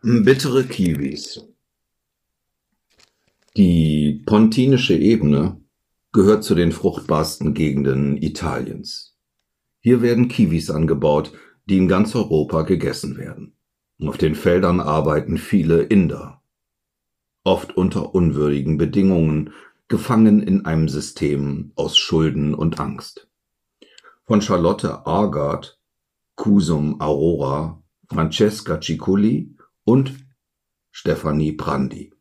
Bittere Kiwis. Die pontinische Ebene gehört zu den fruchtbarsten Gegenden Italiens. Hier werden Kiwis angebaut, die in ganz Europa gegessen werden. Auf den Feldern arbeiten viele Inder, oft unter unwürdigen Bedingungen, gefangen in einem System aus Schulden und Angst. Von Charlotte Argard, Cusum Aurora, Francesca Ciculli und Stefanie Brandi.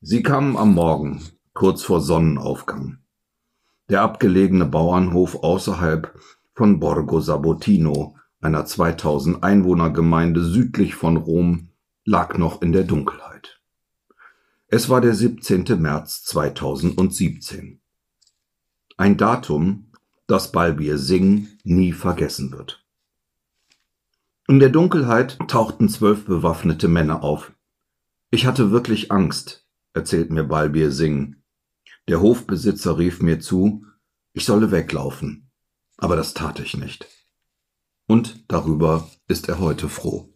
Sie kamen am Morgen, kurz vor Sonnenaufgang. Der abgelegene Bauernhof außerhalb von Borgo Sabotino, einer 2000 Einwohnergemeinde südlich von Rom, lag noch in der Dunkelheit. Es war der 17. März 2017. Ein Datum, das Balbir Singh nie vergessen wird. In der Dunkelheit tauchten zwölf bewaffnete Männer auf. Ich hatte wirklich Angst, erzählt mir Balbir Singh. Der Hofbesitzer rief mir zu, ich solle weglaufen, aber das tat ich nicht. Und darüber ist er heute froh.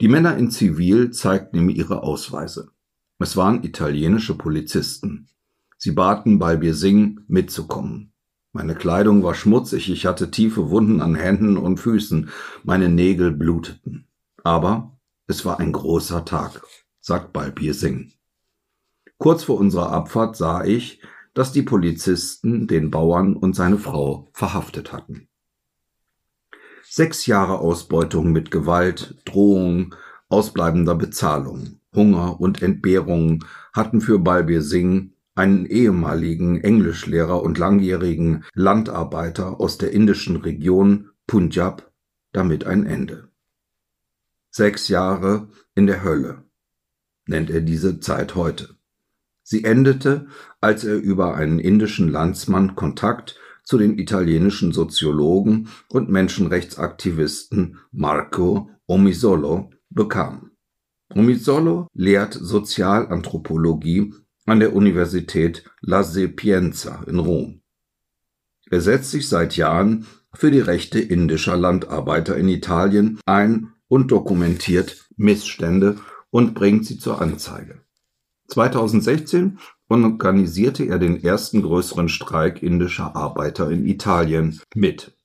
Die Männer in Zivil zeigten ihm ihre Ausweise. Es waren italienische Polizisten. Sie baten Balbir Singh mitzukommen. Meine Kleidung war schmutzig, ich hatte tiefe Wunden an Händen und Füßen, meine Nägel bluteten. Aber es war ein großer Tag, sagt Balbir Singh. Kurz vor unserer Abfahrt sah ich, dass die Polizisten den Bauern und seine Frau verhaftet hatten. Sechs Jahre Ausbeutung mit Gewalt, Drohung, ausbleibender Bezahlung, Hunger und Entbehrungen hatten für Balbir Singh einen ehemaligen Englischlehrer und langjährigen Landarbeiter aus der indischen Region Punjab damit ein Ende. Sechs Jahre in der Hölle nennt er diese Zeit heute. Sie endete, als er über einen indischen Landsmann Kontakt zu den italienischen Soziologen und Menschenrechtsaktivisten Marco Omisolo bekam. Omisolo lehrt Sozialanthropologie an der Universität La Sapienza in Rom. Er setzt sich seit Jahren für die Rechte indischer Landarbeiter in Italien ein und dokumentiert Missstände und bringt sie zur Anzeige. 2016 organisierte er den ersten größeren Streik indischer Arbeiter in Italien mit.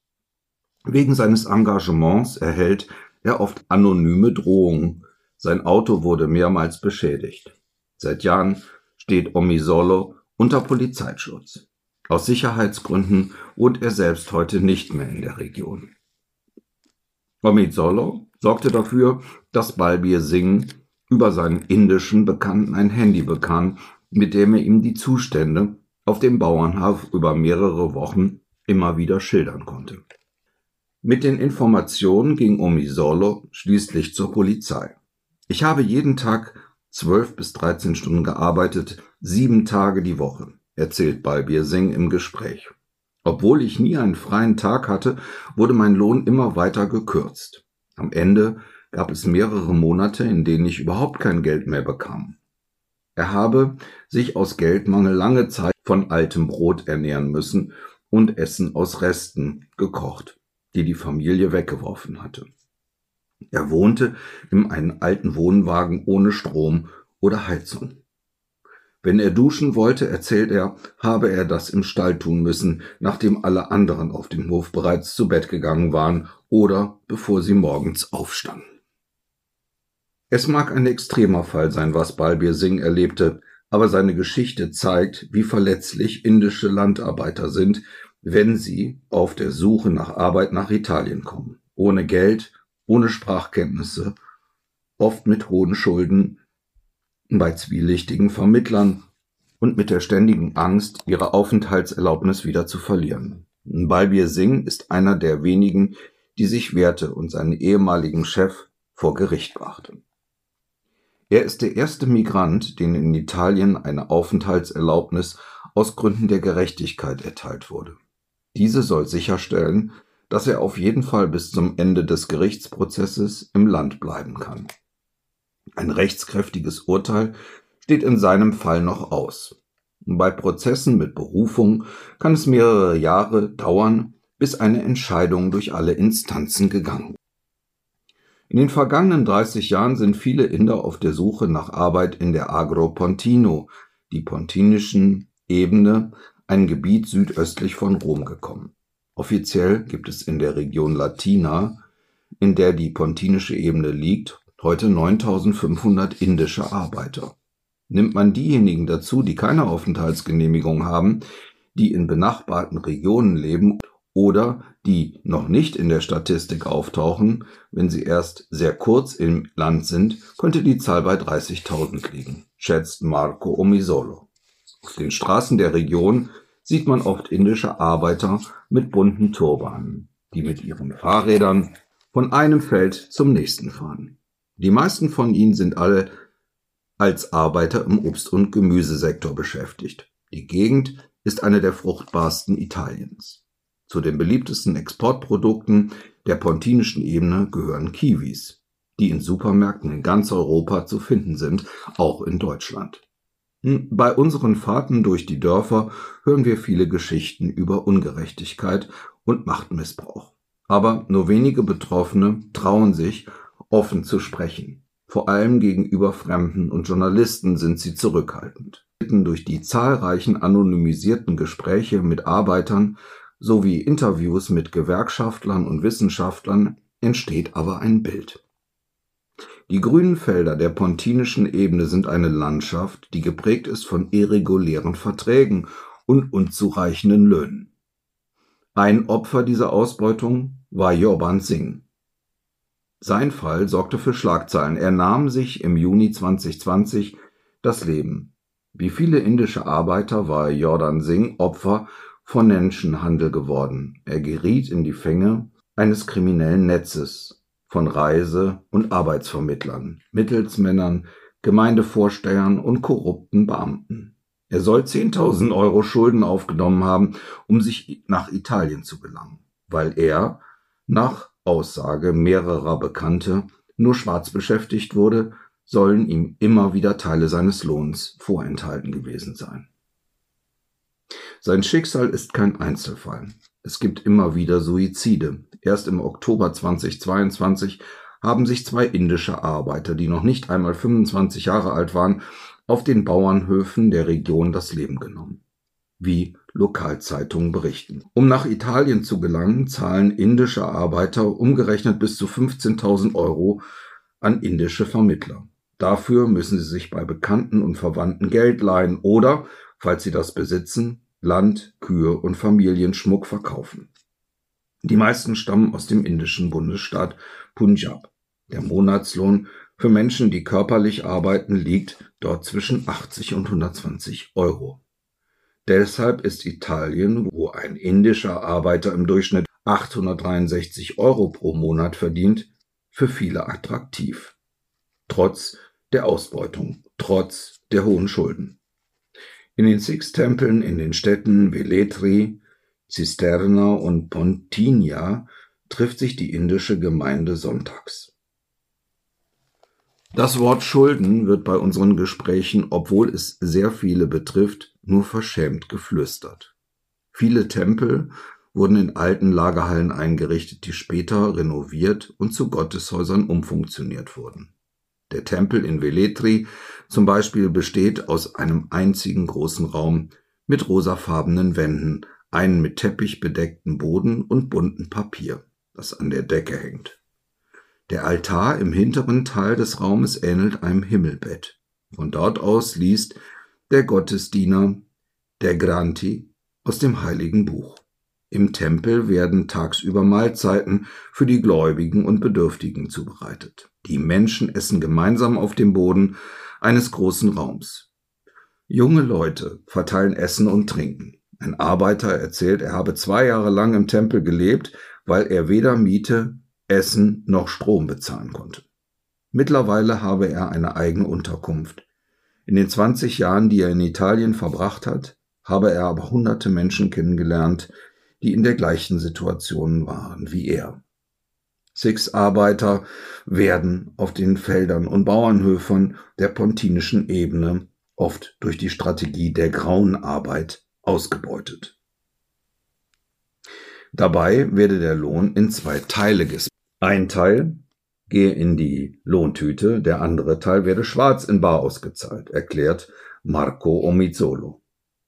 Wegen seines Engagements erhält er oft anonyme Drohungen. Sein Auto wurde mehrmals beschädigt. Seit Jahren steht Omisolo unter Polizeischutz. Aus Sicherheitsgründen wohnt er selbst heute nicht mehr in der Region. Omisolo sorgte dafür, dass Balbir Singh über seinen indischen Bekannten ein Handy bekam, mit dem er ihm die Zustände auf dem Bauernhof über mehrere Wochen immer wieder schildern konnte. Mit den Informationen ging Omisolo schließlich zur Polizei. Ich habe jeden Tag zwölf bis dreizehn Stunden gearbeitet, sieben Tage die Woche, erzählt Balbir Singh im Gespräch. Obwohl ich nie einen freien Tag hatte, wurde mein Lohn immer weiter gekürzt. Am Ende gab es mehrere Monate, in denen ich überhaupt kein Geld mehr bekam. Er habe sich aus Geldmangel lange Zeit von altem Brot ernähren müssen und Essen aus Resten gekocht, die die Familie weggeworfen hatte. Er wohnte in einem alten Wohnwagen ohne Strom oder Heizung. Wenn er duschen wollte, erzählt er, habe er das im Stall tun müssen, nachdem alle anderen auf dem Hof bereits zu Bett gegangen waren oder bevor sie morgens aufstanden. Es mag ein extremer Fall sein, was Balbir Singh erlebte, aber seine Geschichte zeigt, wie verletzlich indische Landarbeiter sind, wenn sie auf der Suche nach Arbeit nach Italien kommen. Ohne Geld, ohne Sprachkenntnisse, oft mit hohen Schulden, bei zwielichtigen Vermittlern und mit der ständigen Angst, ihre Aufenthaltserlaubnis wieder zu verlieren. Balbir Singh ist einer der wenigen, die sich wehrte und seinen ehemaligen Chef vor Gericht brachte. Er ist der erste Migrant, den in Italien eine Aufenthaltserlaubnis aus Gründen der Gerechtigkeit erteilt wurde. Diese soll sicherstellen, dass er auf jeden Fall bis zum Ende des Gerichtsprozesses im Land bleiben kann. Ein rechtskräftiges Urteil steht in seinem Fall noch aus. Bei Prozessen mit Berufung kann es mehrere Jahre dauern, bis eine Entscheidung durch alle Instanzen gegangen. In den vergangenen 30 Jahren sind viele Inder auf der Suche nach Arbeit in der Agro-Pontino, die pontinischen Ebene, ein Gebiet südöstlich von Rom gekommen. Offiziell gibt es in der Region Latina, in der die pontinische Ebene liegt, heute 9500 indische Arbeiter. Nimmt man diejenigen dazu, die keine Aufenthaltsgenehmigung haben, die in benachbarten Regionen leben oder die noch nicht in der Statistik auftauchen, wenn sie erst sehr kurz im Land sind, könnte die Zahl bei 30.000 liegen, schätzt Marco Omisolo. Auf den Straßen der Region sieht man oft indische Arbeiter mit bunten Turbanen, die mit ihren Fahrrädern von einem Feld zum nächsten fahren. Die meisten von ihnen sind alle als Arbeiter im Obst- und Gemüsesektor beschäftigt. Die Gegend ist eine der fruchtbarsten Italiens. Zu den beliebtesten Exportprodukten der pontinischen Ebene gehören Kiwis, die in Supermärkten in ganz Europa zu finden sind, auch in Deutschland. Hm, bei unseren Fahrten durch die Dörfer hören wir viele Geschichten über Ungerechtigkeit und Machtmissbrauch. Aber nur wenige Betroffene trauen sich, offen zu sprechen. Vor allem gegenüber Fremden und Journalisten sind sie zurückhaltend. Durch die zahlreichen anonymisierten Gespräche mit Arbeitern sowie Interviews mit Gewerkschaftlern und Wissenschaftlern entsteht aber ein Bild. Die grünen Felder der pontinischen Ebene sind eine Landschaft, die geprägt ist von irregulären Verträgen und unzureichenden Löhnen. Ein Opfer dieser Ausbeutung war Jorban Singh. Sein Fall sorgte für Schlagzeilen. Er nahm sich im Juni 2020 das Leben. Wie viele indische Arbeiter war Jordan Singh Opfer von Menschenhandel geworden. Er geriet in die Fänge eines kriminellen Netzes von Reise- und Arbeitsvermittlern, Mittelsmännern, Gemeindevorstehern und korrupten Beamten. Er soll 10.000 Euro Schulden aufgenommen haben, um sich nach Italien zu gelangen, weil er, nach Aussage mehrerer Bekannte, nur schwarz beschäftigt wurde, sollen ihm immer wieder Teile seines Lohns vorenthalten gewesen sein. Sein Schicksal ist kein Einzelfall. Es gibt immer wieder Suizide. Erst im Oktober 2022 haben sich zwei indische Arbeiter, die noch nicht einmal 25 Jahre alt waren, auf den Bauernhöfen der Region das Leben genommen. Wie Lokalzeitungen berichten. Um nach Italien zu gelangen, zahlen indische Arbeiter umgerechnet bis zu 15.000 Euro an indische Vermittler. Dafür müssen sie sich bei Bekannten und Verwandten Geld leihen oder, falls sie das besitzen, Land, Kühe und Familienschmuck verkaufen. Die meisten stammen aus dem indischen Bundesstaat Punjab. Der Monatslohn für Menschen, die körperlich arbeiten, liegt dort zwischen 80 und 120 Euro. Deshalb ist Italien, wo ein indischer Arbeiter im Durchschnitt 863 Euro pro Monat verdient, für viele attraktiv. Trotz der Ausbeutung, trotz der hohen Schulden. In den Six-Tempeln in den Städten Velletri, Cisterna und Pontinia trifft sich die indische Gemeinde sonntags. Das Wort Schulden wird bei unseren Gesprächen, obwohl es sehr viele betrifft, nur verschämt geflüstert. Viele Tempel wurden in alten Lagerhallen eingerichtet, die später renoviert und zu Gotteshäusern umfunktioniert wurden. Der Tempel in Velletri zum Beispiel besteht aus einem einzigen großen Raum mit rosafarbenen Wänden, einen mit Teppich bedeckten Boden und bunten Papier, das an der Decke hängt. Der Altar im hinteren Teil des Raumes ähnelt einem Himmelbett. Von dort aus liest der Gottesdiener der Granti aus dem heiligen Buch. Im Tempel werden tagsüber Mahlzeiten für die Gläubigen und Bedürftigen zubereitet. Die Menschen essen gemeinsam auf dem Boden eines großen Raums. Junge Leute verteilen Essen und Trinken. Ein Arbeiter erzählt, er habe zwei Jahre lang im Tempel gelebt, weil er weder Miete, Essen noch Strom bezahlen konnte. Mittlerweile habe er eine eigene Unterkunft. In den 20 Jahren, die er in Italien verbracht hat, habe er aber hunderte Menschen kennengelernt, die in der gleichen Situation waren wie er. Six-Arbeiter werden auf den Feldern und Bauernhöfen der pontinischen Ebene oft durch die Strategie der grauen Arbeit ausgebeutet. Dabei werde der Lohn in zwei Teile gesplittet. Ein Teil, gehe in die Lohntüte, der andere Teil werde schwarz in Bar ausgezahlt, erklärt Marco Omizolo.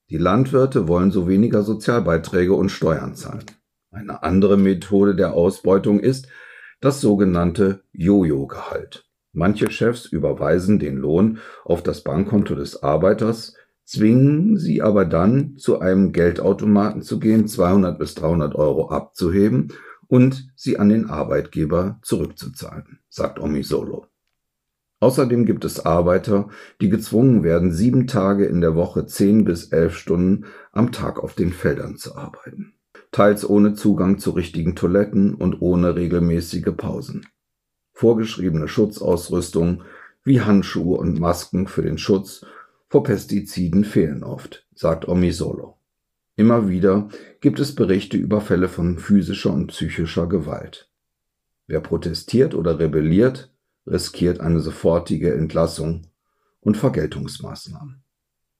Die Landwirte wollen so weniger Sozialbeiträge und Steuern zahlen. Eine andere Methode der Ausbeutung ist das sogenannte Jojo-Gehalt. Manche Chefs überweisen den Lohn auf das Bankkonto des Arbeiters, zwingen sie aber dann, zu einem Geldautomaten zu gehen, 200 bis 300 Euro abzuheben und sie an den Arbeitgeber zurückzuzahlen, sagt Omisolo. Außerdem gibt es Arbeiter, die gezwungen werden, sieben Tage in der Woche zehn bis elf Stunden am Tag auf den Feldern zu arbeiten, teils ohne Zugang zu richtigen Toiletten und ohne regelmäßige Pausen. Vorgeschriebene Schutzausrüstung wie Handschuhe und Masken für den Schutz vor Pestiziden fehlen oft, sagt Omisolo. Immer wieder gibt es Berichte über Fälle von physischer und psychischer Gewalt. Wer protestiert oder rebelliert, riskiert eine sofortige Entlassung und Vergeltungsmaßnahmen.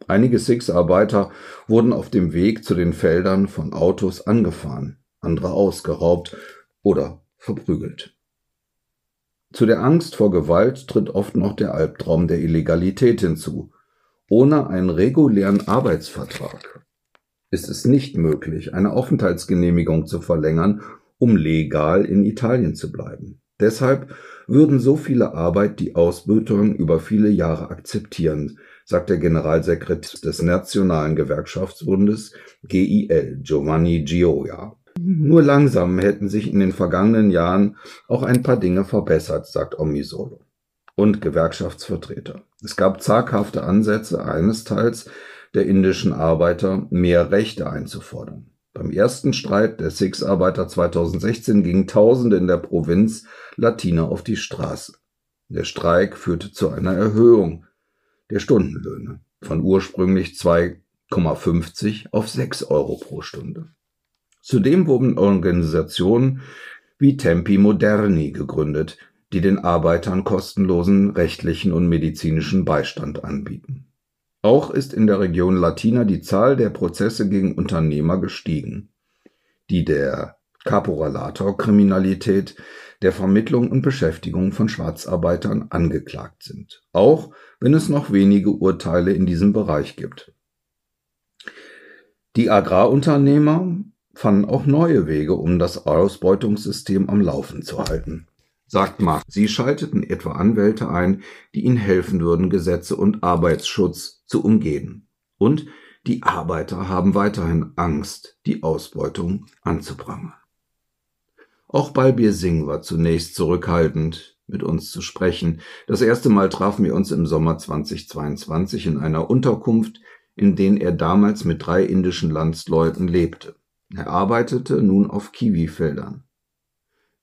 Einige Six-Arbeiter wurden auf dem Weg zu den Feldern von Autos angefahren, andere ausgeraubt oder verprügelt. Zu der Angst vor Gewalt tritt oft noch der Albtraum der Illegalität hinzu. Ohne einen regulären Arbeitsvertrag ist es nicht möglich, eine Aufenthaltsgenehmigung zu verlängern, um legal in Italien zu bleiben. Deshalb würden so viele Arbeit die Ausbeutung über viele Jahre akzeptieren, sagt der Generalsekretär des Nationalen Gewerkschaftsbundes GIL, Giovanni Gioia. Nur langsam hätten sich in den vergangenen Jahren auch ein paar Dinge verbessert, sagt Omisolo und Gewerkschaftsvertreter. Es gab zaghafte Ansätze eines Teils der indischen Arbeiter, mehr Rechte einzufordern. Beim ersten Streit der Six-Arbeiter 2016 gingen Tausende in der Provinz Latina auf die Straße. Der Streik führte zu einer Erhöhung der Stundenlöhne von ursprünglich 2,50 auf 6 Euro pro Stunde. Zudem wurden Organisationen wie Tempi Moderni gegründet, die den Arbeitern kostenlosen rechtlichen und medizinischen Beistand anbieten. Auch ist in der Region Latina die Zahl der Prozesse gegen Unternehmer gestiegen, die der Caporalator-Kriminalität, der Vermittlung und Beschäftigung von Schwarzarbeitern angeklagt sind, auch wenn es noch wenige Urteile in diesem Bereich gibt. Die Agrarunternehmer fanden auch neue Wege, um das Ausbeutungssystem am Laufen zu halten sagt Mark. Sie schalteten etwa Anwälte ein, die ihnen helfen würden, Gesetze und Arbeitsschutz zu umgehen. Und die Arbeiter haben weiterhin Angst, die Ausbeutung anzuprangern. Auch Balbir Singh war zunächst zurückhaltend, mit uns zu sprechen. Das erste Mal trafen wir uns im Sommer 2022 in einer Unterkunft, in der er damals mit drei indischen Landsleuten lebte. Er arbeitete nun auf Kiwifeldern.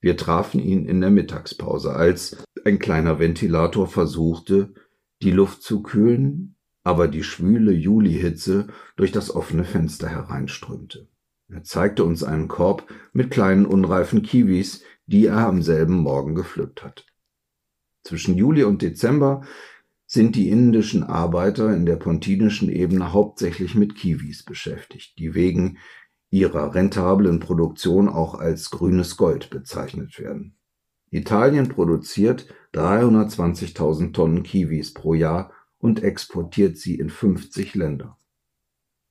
Wir trafen ihn in der Mittagspause, als ein kleiner Ventilator versuchte, die Luft zu kühlen, aber die schwüle Julihitze durch das offene Fenster hereinströmte. Er zeigte uns einen Korb mit kleinen unreifen Kiwis, die er am selben Morgen gepflückt hat. Zwischen Juli und Dezember sind die indischen Arbeiter in der pontinischen Ebene hauptsächlich mit Kiwis beschäftigt, die wegen ihrer rentablen Produktion auch als grünes Gold bezeichnet werden. Italien produziert 320.000 Tonnen Kiwis pro Jahr und exportiert sie in 50 Länder.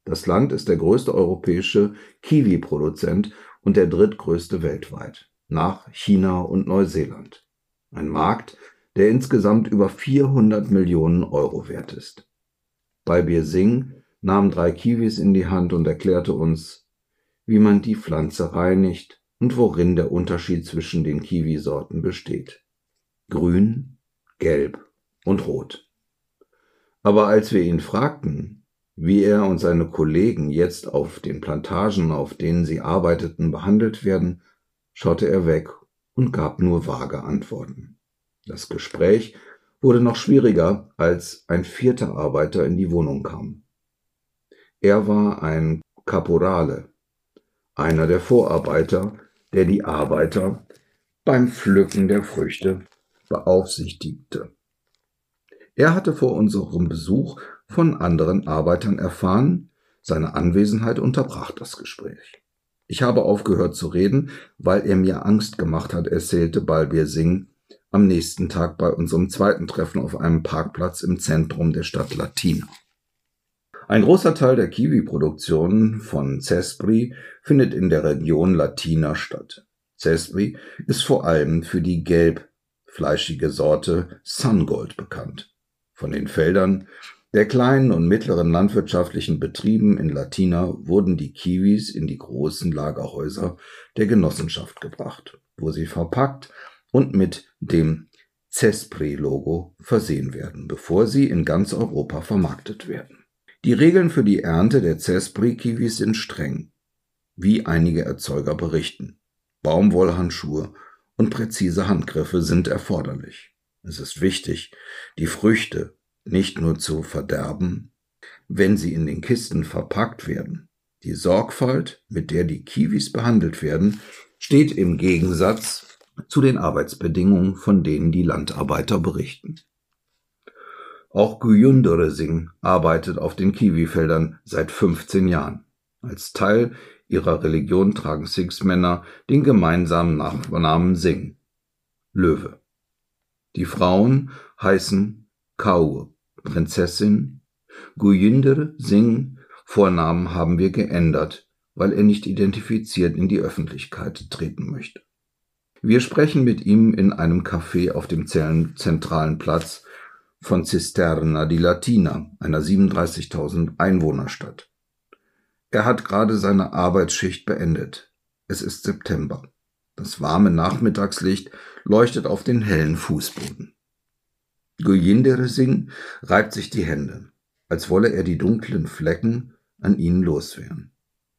Das Land ist der größte europäische Kiwi-Produzent und der drittgrößte weltweit, nach China und Neuseeland. Ein Markt, der insgesamt über 400 Millionen Euro wert ist. Balbir Singh nahm drei Kiwis in die Hand und erklärte uns, wie man die Pflanze reinigt und worin der Unterschied zwischen den Kiwisorten besteht. Grün, gelb und rot. Aber als wir ihn fragten, wie er und seine Kollegen jetzt auf den Plantagen, auf denen sie arbeiteten, behandelt werden, schaute er weg und gab nur vage Antworten. Das Gespräch wurde noch schwieriger, als ein vierter Arbeiter in die Wohnung kam. Er war ein Caporale, einer der Vorarbeiter, der die Arbeiter beim Pflücken der Früchte beaufsichtigte. Er hatte vor unserem Besuch von anderen Arbeitern erfahren, seine Anwesenheit unterbrach das Gespräch. Ich habe aufgehört zu reden, weil er mir Angst gemacht hat, erzählte Balbir Singh, am nächsten Tag bei unserem zweiten Treffen auf einem Parkplatz im Zentrum der Stadt Latina. Ein großer Teil der Kiwi-Produktion von Cespri findet in der Region Latina statt. Cespri ist vor allem für die gelb-fleischige Sorte Sungold bekannt. Von den Feldern der kleinen und mittleren landwirtschaftlichen Betrieben in Latina wurden die Kiwis in die großen Lagerhäuser der Genossenschaft gebracht, wo sie verpackt und mit dem Cespri-Logo versehen werden, bevor sie in ganz Europa vermarktet werden. Die Regeln für die Ernte der Cespri-Kiwis sind streng, wie einige Erzeuger berichten. Baumwollhandschuhe und präzise Handgriffe sind erforderlich. Es ist wichtig, die Früchte nicht nur zu verderben, wenn sie in den Kisten verpackt werden. Die Sorgfalt, mit der die Kiwis behandelt werden, steht im Gegensatz zu den Arbeitsbedingungen, von denen die Landarbeiter berichten. Auch Guyundere Singh arbeitet auf den Kiwifeldern seit 15 Jahren. Als Teil ihrer Religion tragen Sikhs-Männer den gemeinsamen Nachnamen Singh, Löwe. Die Frauen heißen Kaur, Prinzessin. Guyinder Singh Vornamen haben wir geändert, weil er nicht identifiziert in die Öffentlichkeit treten möchte. Wir sprechen mit ihm in einem Café auf dem zentralen Platz von Cisterna di Latina, einer 37.000 Einwohnerstadt. Er hat gerade seine Arbeitsschicht beendet. Es ist September. Das warme Nachmittagslicht leuchtet auf den hellen Fußboden. Gujindere Singh reibt sich die Hände, als wolle er die dunklen Flecken an ihnen loswerden.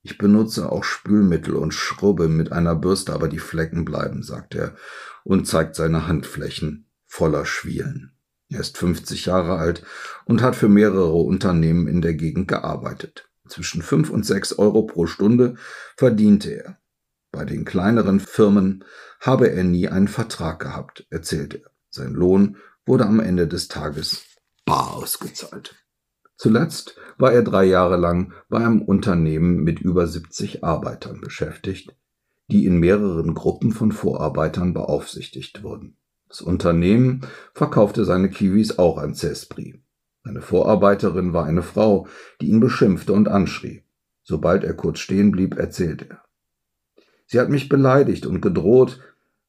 Ich benutze auch Spülmittel und schrubbe mit einer Bürste, aber die Flecken bleiben, sagt er und zeigt seine Handflächen voller Schwielen. Er ist 50 Jahre alt und hat für mehrere Unternehmen in der Gegend gearbeitet. Zwischen 5 und 6 Euro pro Stunde verdiente er. Bei den kleineren Firmen habe er nie einen Vertrag gehabt, erzählt er. Sein Lohn wurde am Ende des Tages bar ausgezahlt. Zuletzt war er drei Jahre lang bei einem Unternehmen mit über 70 Arbeitern beschäftigt, die in mehreren Gruppen von Vorarbeitern beaufsichtigt wurden. Das Unternehmen verkaufte seine Kiwis auch an Cespri. Eine Vorarbeiterin war eine Frau, die ihn beschimpfte und anschrie. Sobald er kurz stehen blieb, erzählte er. Sie hat mich beleidigt und gedroht,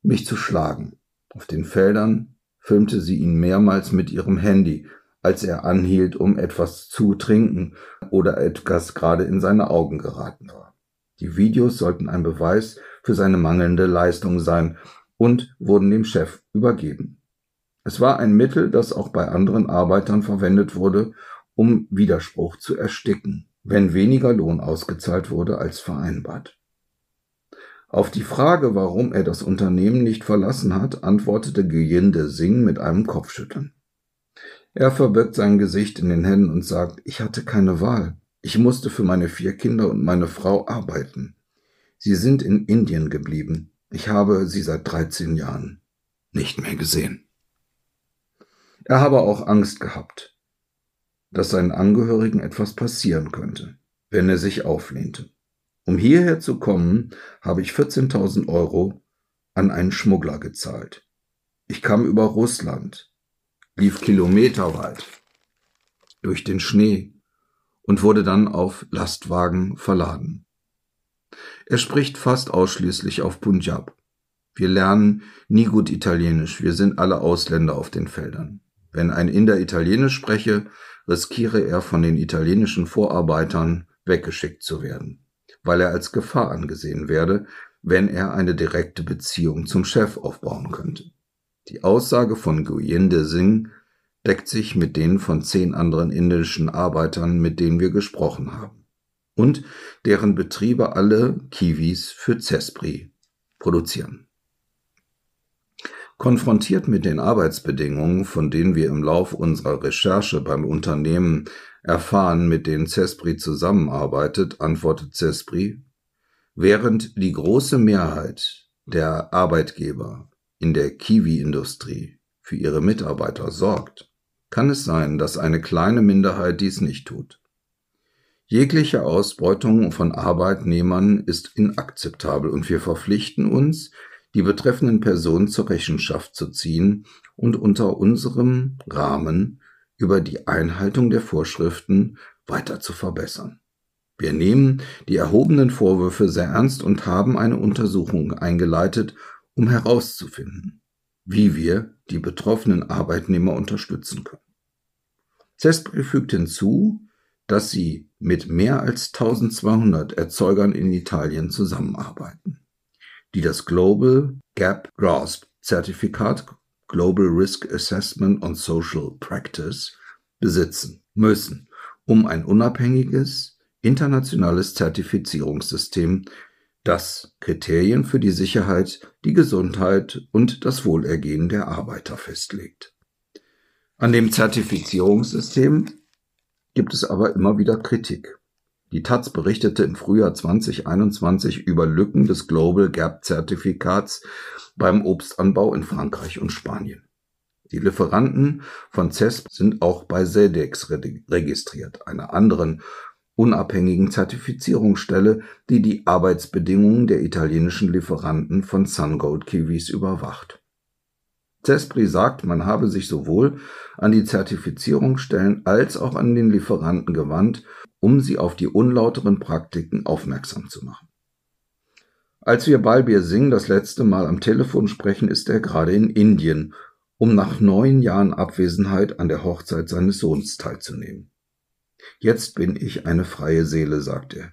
mich zu schlagen. Auf den Feldern filmte sie ihn mehrmals mit ihrem Handy, als er anhielt, um etwas zu trinken oder etwas gerade in seine Augen geraten war. Die Videos sollten ein Beweis für seine mangelnde Leistung sein und wurden dem Chef übergeben. Es war ein Mittel, das auch bei anderen Arbeitern verwendet wurde, um Widerspruch zu ersticken, wenn weniger Lohn ausgezahlt wurde als vereinbart. Auf die Frage, warum er das Unternehmen nicht verlassen hat, antwortete Guyinde Singh mit einem Kopfschütteln. Er verbirgt sein Gesicht in den Händen und sagt, ich hatte keine Wahl. Ich musste für meine vier Kinder und meine Frau arbeiten. Sie sind in Indien geblieben. Ich habe sie seit 13 Jahren nicht mehr gesehen. Er habe auch Angst gehabt, dass seinen Angehörigen etwas passieren könnte, wenn er sich auflehnte. Um hierher zu kommen, habe ich 14.000 Euro an einen Schmuggler gezahlt. Ich kam über Russland, lief kilometerweit durch den Schnee und wurde dann auf Lastwagen verladen. Er spricht fast ausschließlich auf Punjab. Wir lernen nie gut Italienisch, wir sind alle Ausländer auf den Feldern. Wenn ein Inder Italienisch spreche, riskiere er von den italienischen Vorarbeitern weggeschickt zu werden, weil er als Gefahr angesehen werde, wenn er eine direkte Beziehung zum Chef aufbauen könnte. Die Aussage von Guyende Singh deckt sich mit denen von zehn anderen indischen Arbeitern, mit denen wir gesprochen haben, und deren Betriebe alle Kiwis für Cespri produzieren. Konfrontiert mit den Arbeitsbedingungen, von denen wir im Lauf unserer Recherche beim Unternehmen erfahren, mit denen Cespri zusammenarbeitet, antwortet Cespri, während die große Mehrheit der Arbeitgeber in der Kiwi-Industrie für ihre Mitarbeiter sorgt, kann es sein, dass eine kleine Minderheit dies nicht tut. Jegliche Ausbeutung von Arbeitnehmern ist inakzeptabel und wir verpflichten uns, die betreffenden Personen zur Rechenschaft zu ziehen und unter unserem Rahmen über die Einhaltung der Vorschriften weiter zu verbessern. Wir nehmen die erhobenen Vorwürfe sehr ernst und haben eine Untersuchung eingeleitet, um herauszufinden, wie wir die betroffenen Arbeitnehmer unterstützen können. Cespri fügt hinzu, dass sie mit mehr als 1200 Erzeugern in Italien zusammenarbeiten, die das Global Gap Grasp Zertifikat Global Risk Assessment on Social Practice besitzen müssen, um ein unabhängiges, internationales Zertifizierungssystem, das Kriterien für die Sicherheit, die Gesundheit und das Wohlergehen der Arbeiter festlegt. An dem Zertifizierungssystem gibt es aber immer wieder Kritik. Die Taz berichtete im Frühjahr 2021 über Lücken des Global Gap Zertifikats beim Obstanbau in Frankreich und Spanien. Die Lieferanten von CESP sind auch bei SEDEX registriert, einer anderen unabhängigen Zertifizierungsstelle, die die Arbeitsbedingungen der italienischen Lieferanten von Sungold Kiwis überwacht. Cespri sagt, man habe sich sowohl an die Zertifizierungsstellen als auch an den Lieferanten gewandt, um sie auf die unlauteren Praktiken aufmerksam zu machen. Als wir Balbir Singh das letzte Mal am Telefon sprechen, ist er gerade in Indien, um nach neun Jahren Abwesenheit an der Hochzeit seines Sohns teilzunehmen. Jetzt bin ich eine freie Seele, sagt er.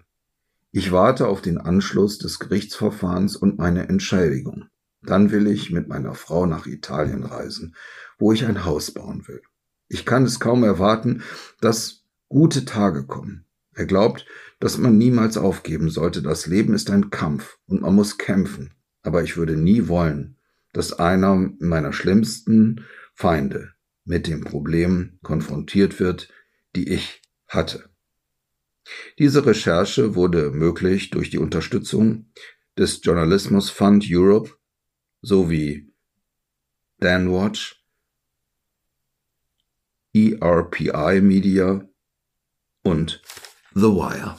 Ich warte auf den Anschluss des Gerichtsverfahrens und meine Entschädigung. Dann will ich mit meiner Frau nach Italien reisen, wo ich ein Haus bauen will. Ich kann es kaum erwarten, dass gute Tage kommen. Er glaubt, dass man niemals aufgeben sollte. Das Leben ist ein Kampf und man muss kämpfen. Aber ich würde nie wollen, dass einer meiner schlimmsten Feinde mit dem Problem konfrontiert wird, die ich hatte. Diese Recherche wurde möglich durch die Unterstützung des Journalismus Fund Europe sowie Danwatch, ERPI Media und The Wire.